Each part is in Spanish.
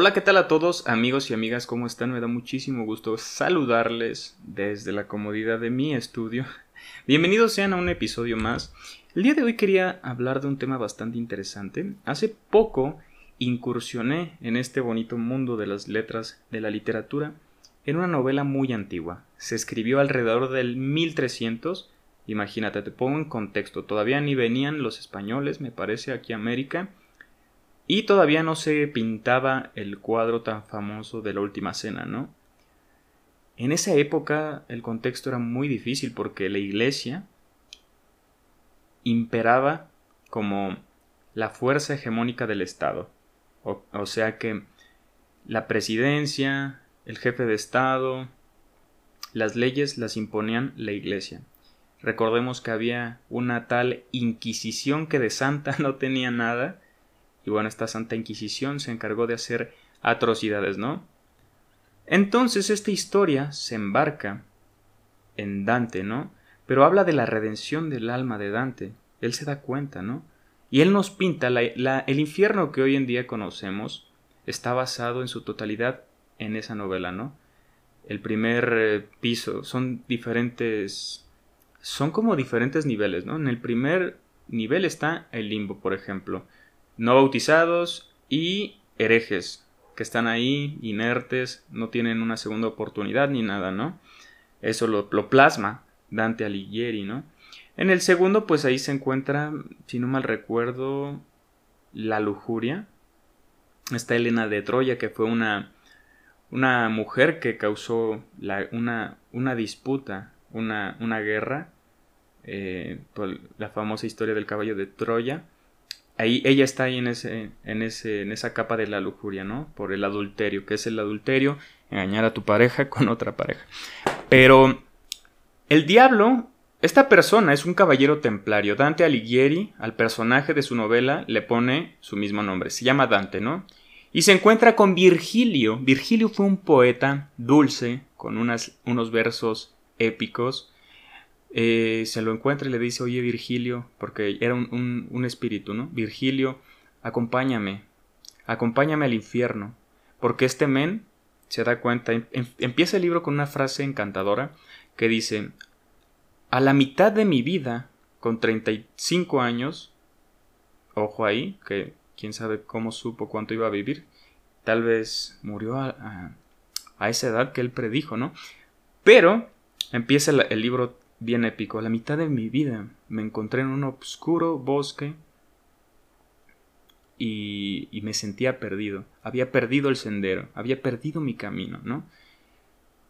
Hola, ¿qué tal a todos amigos y amigas? ¿Cómo están? Me da muchísimo gusto saludarles desde la comodidad de mi estudio. Bienvenidos sean a un episodio más. El día de hoy quería hablar de un tema bastante interesante. Hace poco incursioné en este bonito mundo de las letras de la literatura en una novela muy antigua. Se escribió alrededor del 1300. Imagínate, te pongo en contexto. Todavía ni venían los españoles, me parece, aquí a América y todavía no se pintaba el cuadro tan famoso de la Última Cena, ¿no? En esa época el contexto era muy difícil porque la iglesia imperaba como la fuerza hegemónica del Estado. O, o, sea que la presidencia, el jefe de Estado, las leyes las imponían la iglesia. Recordemos que había una tal Inquisición que de santa no tenía nada y bueno, esta Santa Inquisición se encargó de hacer atrocidades, ¿no? Entonces esta historia se embarca en Dante, ¿no? Pero habla de la redención del alma de Dante. Él se da cuenta, ¿no? Y él nos pinta el infierno que hoy en día conocemos está basado en su totalidad en esa novela, ¿no? El primer eh, piso son diferentes son como diferentes niveles, ¿no? En el primer nivel está el limbo, por ejemplo no bautizados y herejes, que están ahí inertes, no tienen una segunda oportunidad ni nada, ¿no? Eso lo, plasma Dante Alighieri, ¿no? En el segundo, pues ahí se encuentra, si no mal recuerdo, la lujuria. Está Elena de Troya, que fue una, una mujer que causó una, una, disputa, una, una guerra, eh, la famosa historia del caballo de Troya ahí ella está ahí en ese, en ese, en esa capa de la lujuria, ¿no? Por el adulterio, que es el adulterio, engañar a tu pareja con otra pareja. Pero el diablo, esta persona es un caballero templario. Dante Alighieri, al personaje de su novela, le pone su mismo nombre. Se llama Dante, ¿no? Y se encuentra con Virgilio. Virgilio fue un poeta dulce, con unos versos épicos, eh, se lo encuentra y le dice, oye Virgilio, porque era un, espíritu, ¿no? Virgilio, acompáñame, acompáñame al infierno, porque este men se da cuenta, em, em, empieza el libro con una frase encantadora que dice, a la mitad de mi vida, con 35 años, ojo ahí, que quién sabe cómo supo cuánto iba a vivir, tal vez murió a, a, esa edad que él predijo, ¿no? Pero empieza el libro bien épico. A la mitad de mi vida me encontré en un oscuro bosque y, me sentía perdido. Había perdido el sendero, había perdido mi camino, ¿no?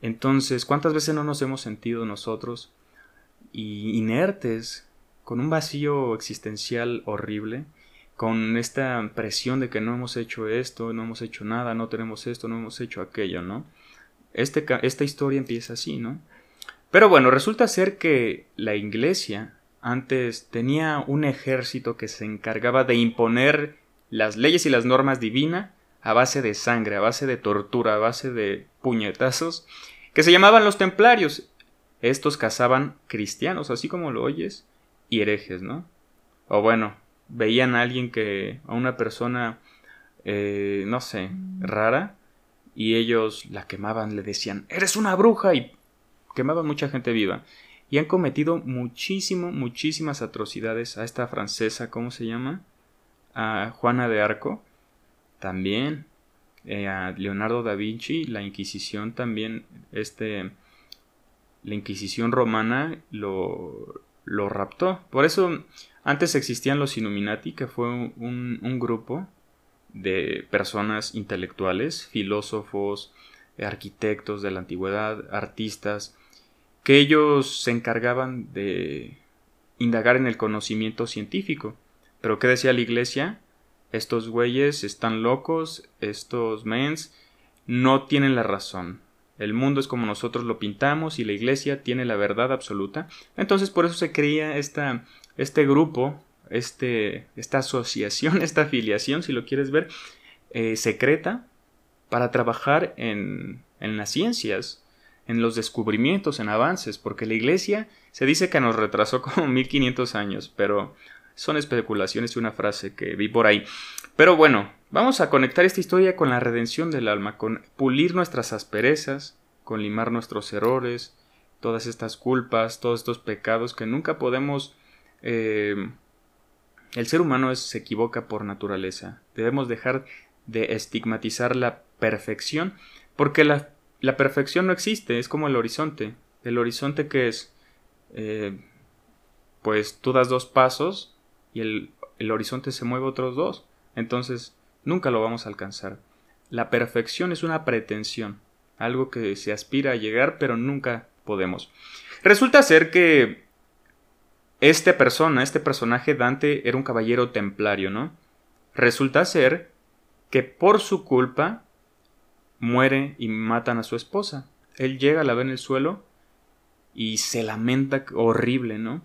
Entonces, ¿cuántas veces no nos hemos sentido nosotros inertes, con un vacío existencial horrible, con esta presión de que no hemos hecho esto, no hemos hecho nada, no tenemos esto, no hemos hecho aquello, ¿no? Este, esta historia empieza así, ¿no? Pero bueno, resulta ser que la iglesia antes tenía un ejército que se encargaba de imponer las leyes y las normas divinas a base de sangre, a base de tortura, a base de puñetazos, que se llamaban los templarios. Estos cazaban cristianos, así como lo oyes, y herejes, ¿no? O bueno, veían a alguien que, a una persona, eh, no sé, rara, y ellos la quemaban, le decían, eres una bruja, y quemaban mucha gente viva y han cometido muchísimo, muchísimas atrocidades a esta francesa, ¿cómo se llama? A Juana de Arco, también, eh, a Leonardo da Vinci, la Inquisición también, este, la Inquisición romana lo, lo raptó. Por eso antes existían los Illuminati, que fue un, un grupo de personas intelectuales, filósofos, arquitectos de la antigüedad, artistas, que ellos se encargaban de indagar en el conocimiento científico. Pero ¿qué decía la iglesia? Estos güeyes están locos, estos mens no tienen la razón. El mundo es como nosotros lo pintamos y la iglesia tiene la verdad absoluta. Entonces por eso se creía esta, este grupo, este, esta asociación, esta afiliación, si lo quieres ver, eh, secreta para trabajar en, en las ciencias, en los descubrimientos, en avances, porque la Iglesia se dice que nos retrasó como 1500 años, pero son especulaciones y una frase que vi por ahí. Pero bueno, vamos a conectar esta historia con la redención del alma, con pulir nuestras asperezas, con limar nuestros errores, todas estas culpas, todos estos pecados que nunca podemos... Eh, el ser humano se equivoca por naturaleza. Debemos dejar de estigmatizar la perfección, porque la, la perfección no existe, es como el horizonte. El horizonte que es, eh, pues tú das dos pasos y el, el horizonte se mueve otros dos. Entonces, nunca lo vamos a alcanzar. La perfección es una pretensión, algo que se aspira a llegar, pero nunca podemos. Resulta ser que esta persona, este personaje Dante, era un caballero templario, ¿no? Resulta ser que por su culpa muere y matan a su esposa. Él llega, la ve en el suelo y se lamenta horrible, ¿no?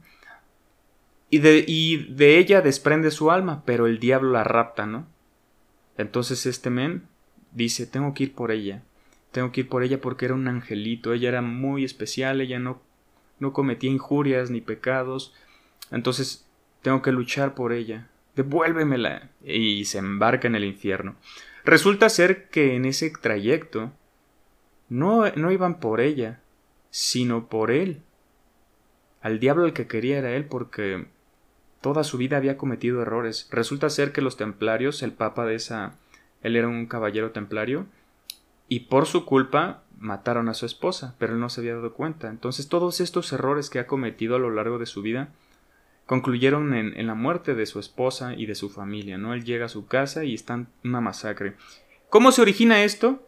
Y de, y de ella desprende su alma, pero el diablo la rapta, ¿no? Entonces este men dice, tengo que ir por ella, tengo que ir por ella porque era un angelito, ella era muy especial, ella no, no cometía injurias ni pecados, entonces tengo que luchar por ella, devuélvemela, y se embarca en el infierno. Resulta ser que en ese trayecto no, no iban por ella, sino por él. Al diablo el que quería era él porque Toda su vida había cometido errores. Resulta ser que los templarios, el papa de esa... Él era un caballero templario, y por su culpa mataron a su esposa, pero él no se había dado cuenta. Entonces todos estos errores que ha cometido a lo largo de su vida concluyeron en, la muerte de su esposa y de su familia, ¿no? Él llega a su casa y está en una masacre. ¿Cómo se origina esto?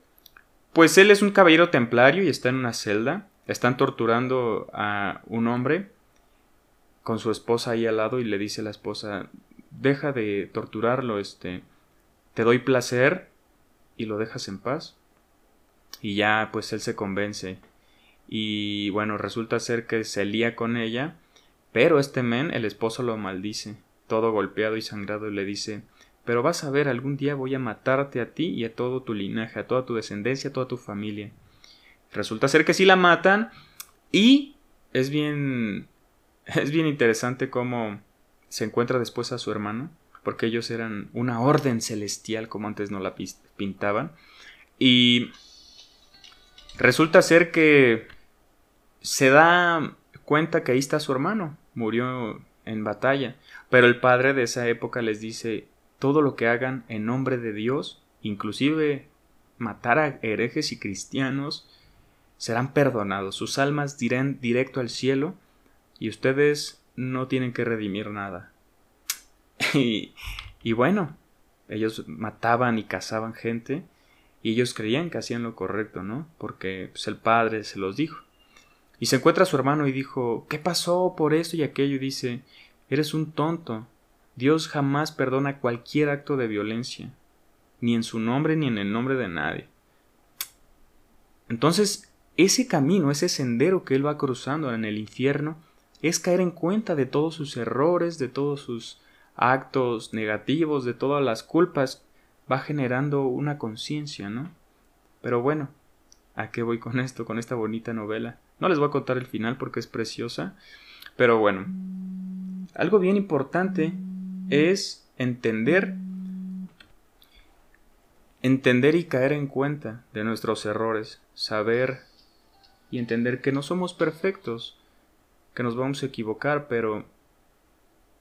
Pues él es un caballero templario y está en una celda. Están torturando a un hombre con su esposa ahí al lado y le dice a la esposa, deja de torturarlo, este, te doy placer y lo dejas en paz. Y ya pues él se convence. Y bueno, resulta ser que se lía con ella, pero este men, el esposo lo maldice, todo golpeado y sangrado, y le dice, pero vas a ver, algún día voy a matarte a ti y a todo tu linaje, a toda tu descendencia, a toda tu familia. Resulta ser que sí la matan y es bien es bien interesante cómo se encuentra después a su hermano, porque ellos eran una orden celestial, como antes no la pintaban. Y resulta ser que se da cuenta que ahí está su hermano, murió en batalla, pero el padre de esa época les dice, todo lo que hagan en nombre de Dios, inclusive matar a herejes y cristianos, serán perdonados, sus almas dirán directo al cielo y ustedes no tienen que redimir nada. y, bueno, ellos mataban y cazaban gente y ellos creían que hacían lo correcto, ¿no? Porque pues, el padre se los dijo. Y se encuentra su hermano y dijo, ¿qué pasó por esto y aquello? Y dice, eres un tonto. Dios jamás perdona cualquier acto de violencia, ni en su nombre ni en el nombre de nadie. Entonces, ese camino, ese sendero que él va cruzando en el infierno, es caer en cuenta de todos sus errores, de todos sus actos negativos, de todas las culpas, va generando una conciencia, ¿no? Pero bueno, ¿a qué voy con esto, con esta bonita novela? No les voy a contar el final porque es preciosa, pero bueno, algo bien importante es entender entender y caer en cuenta de nuestros errores, saber y entender que no somos perfectos, que nos vamos a equivocar, pero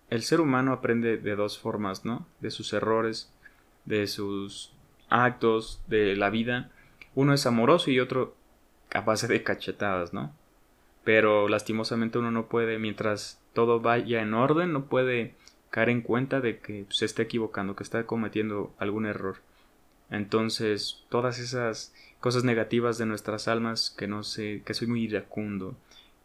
el ser humano aprende de dos formas, ¿no? De sus errores, de sus actos, de la vida. Uno es amoroso y otro a base de cachetadas, ¿no? Pero lastimosamente uno no puede, mientras todo vaya en orden, no puede caer en cuenta de que se está equivocando, que está cometiendo algún error. Entonces, todas esas cosas negativas de nuestras almas, que no sé, que soy muy iracundo,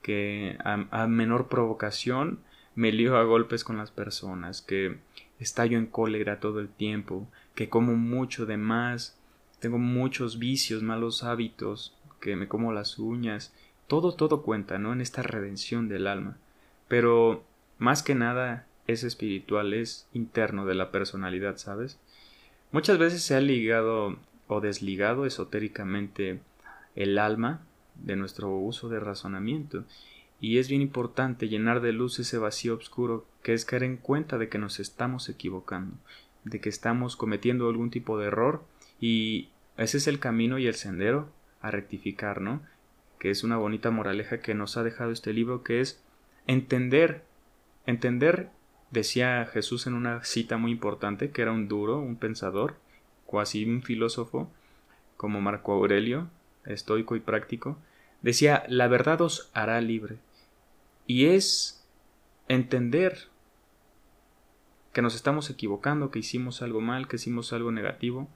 que a, menor provocación me lío a golpes con las personas, que estallo en cólera todo el tiempo, que como mucho de más, tengo muchos vicios, malos hábitos, que me como las uñas, todo, todo cuenta, ¿no? En esta redención del alma. Pero más que nada es espiritual, es interno de la personalidad, ¿sabes? Muchas veces se ha ligado o desligado esotéricamente el alma de nuestro uso de razonamiento. Y es bien importante llenar de luz ese vacío oscuro que es caer en cuenta de que nos estamos equivocando, de que estamos cometiendo algún tipo de error y ese es el camino y el sendero a rectificar, ¿no? Que es una bonita moraleja que nos ha dejado este libro, que es entender, entender, decía Jesús en una cita muy importante, que era un duro, un pensador, cuasi un filósofo, como Marco Aurelio, estoico y práctico, decía, la verdad os hará libre. Y es entender que nos estamos equivocando, que hicimos algo mal, que hicimos algo negativo,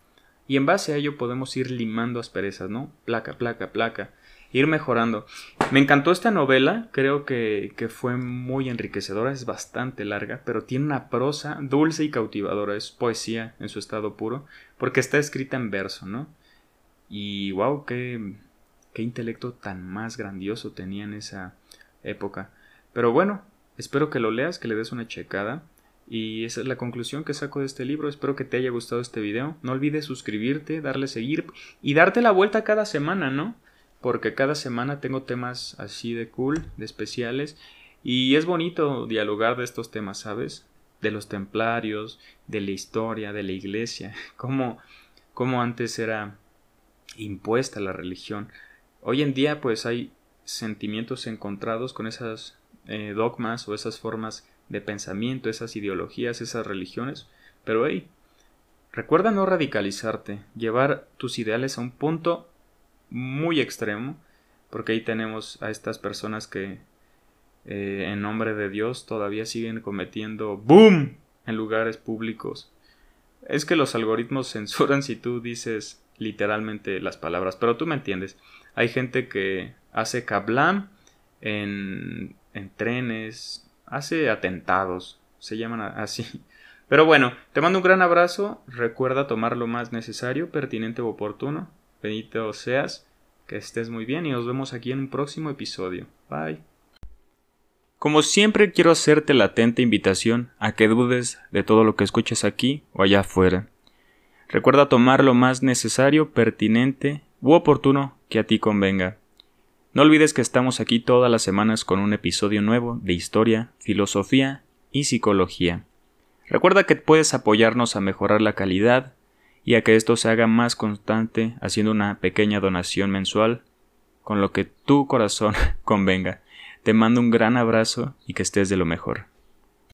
y en base a ello podemos ir limando asperezas, ¿no? Placa, placa, placa, ir mejorando. Me encantó esta novela, creo que, que fue muy enriquecedora, es bastante larga, pero tiene una prosa dulce y cautivadora, es poesía en su estado puro, porque está escrita en verso, ¿no? Y wow, qué, qué intelecto tan más grandioso tenía en esa época. Pero bueno, espero que lo leas, que le des una checada. Y esa es la conclusión que saco de este libro. Espero que te haya gustado este video. No olvides suscribirte, darle seguir y darte la vuelta cada semana, ¿no? Porque cada semana tengo temas así de cool, de especiales. Y es bonito dialogar de estos temas, ¿sabes? De los templarios, de la historia, de la iglesia. Cómo, cómo antes era impuesta la religión. Hoy en día pues hay sentimientos encontrados con esas eh, dogmas o esas formas de pensamiento, esas ideologías, esas religiones, pero hey, recuerda no radicalizarte, llevar tus ideales a un punto muy extremo, porque ahí tenemos a estas personas que eh, en nombre de Dios todavía siguen cometiendo boom en lugares públicos. Es que los algoritmos censuran si tú dices literalmente las palabras, pero tú me entiendes. Hay gente que hace kablam en, en trenes, hace atentados, se llaman así. Pero bueno, te mando un gran abrazo, recuerda tomar lo más necesario, pertinente o oportuno. Benito seas, que estés muy bien y nos vemos aquí en un próximo episodio. Bye. Como siempre quiero hacerte la atenta invitación a que dudes de todo lo que escuches aquí o allá afuera. Recuerda tomar lo más necesario, pertinente u oportuno que a ti convenga. No olvides que estamos aquí todas las semanas con un episodio nuevo de historia, filosofía y psicología. Recuerda que puedes apoyarnos a mejorar la calidad y a que esto se haga más constante haciendo una pequeña donación mensual con lo que tu corazón convenga. Te mando un gran abrazo y que estés de lo mejor.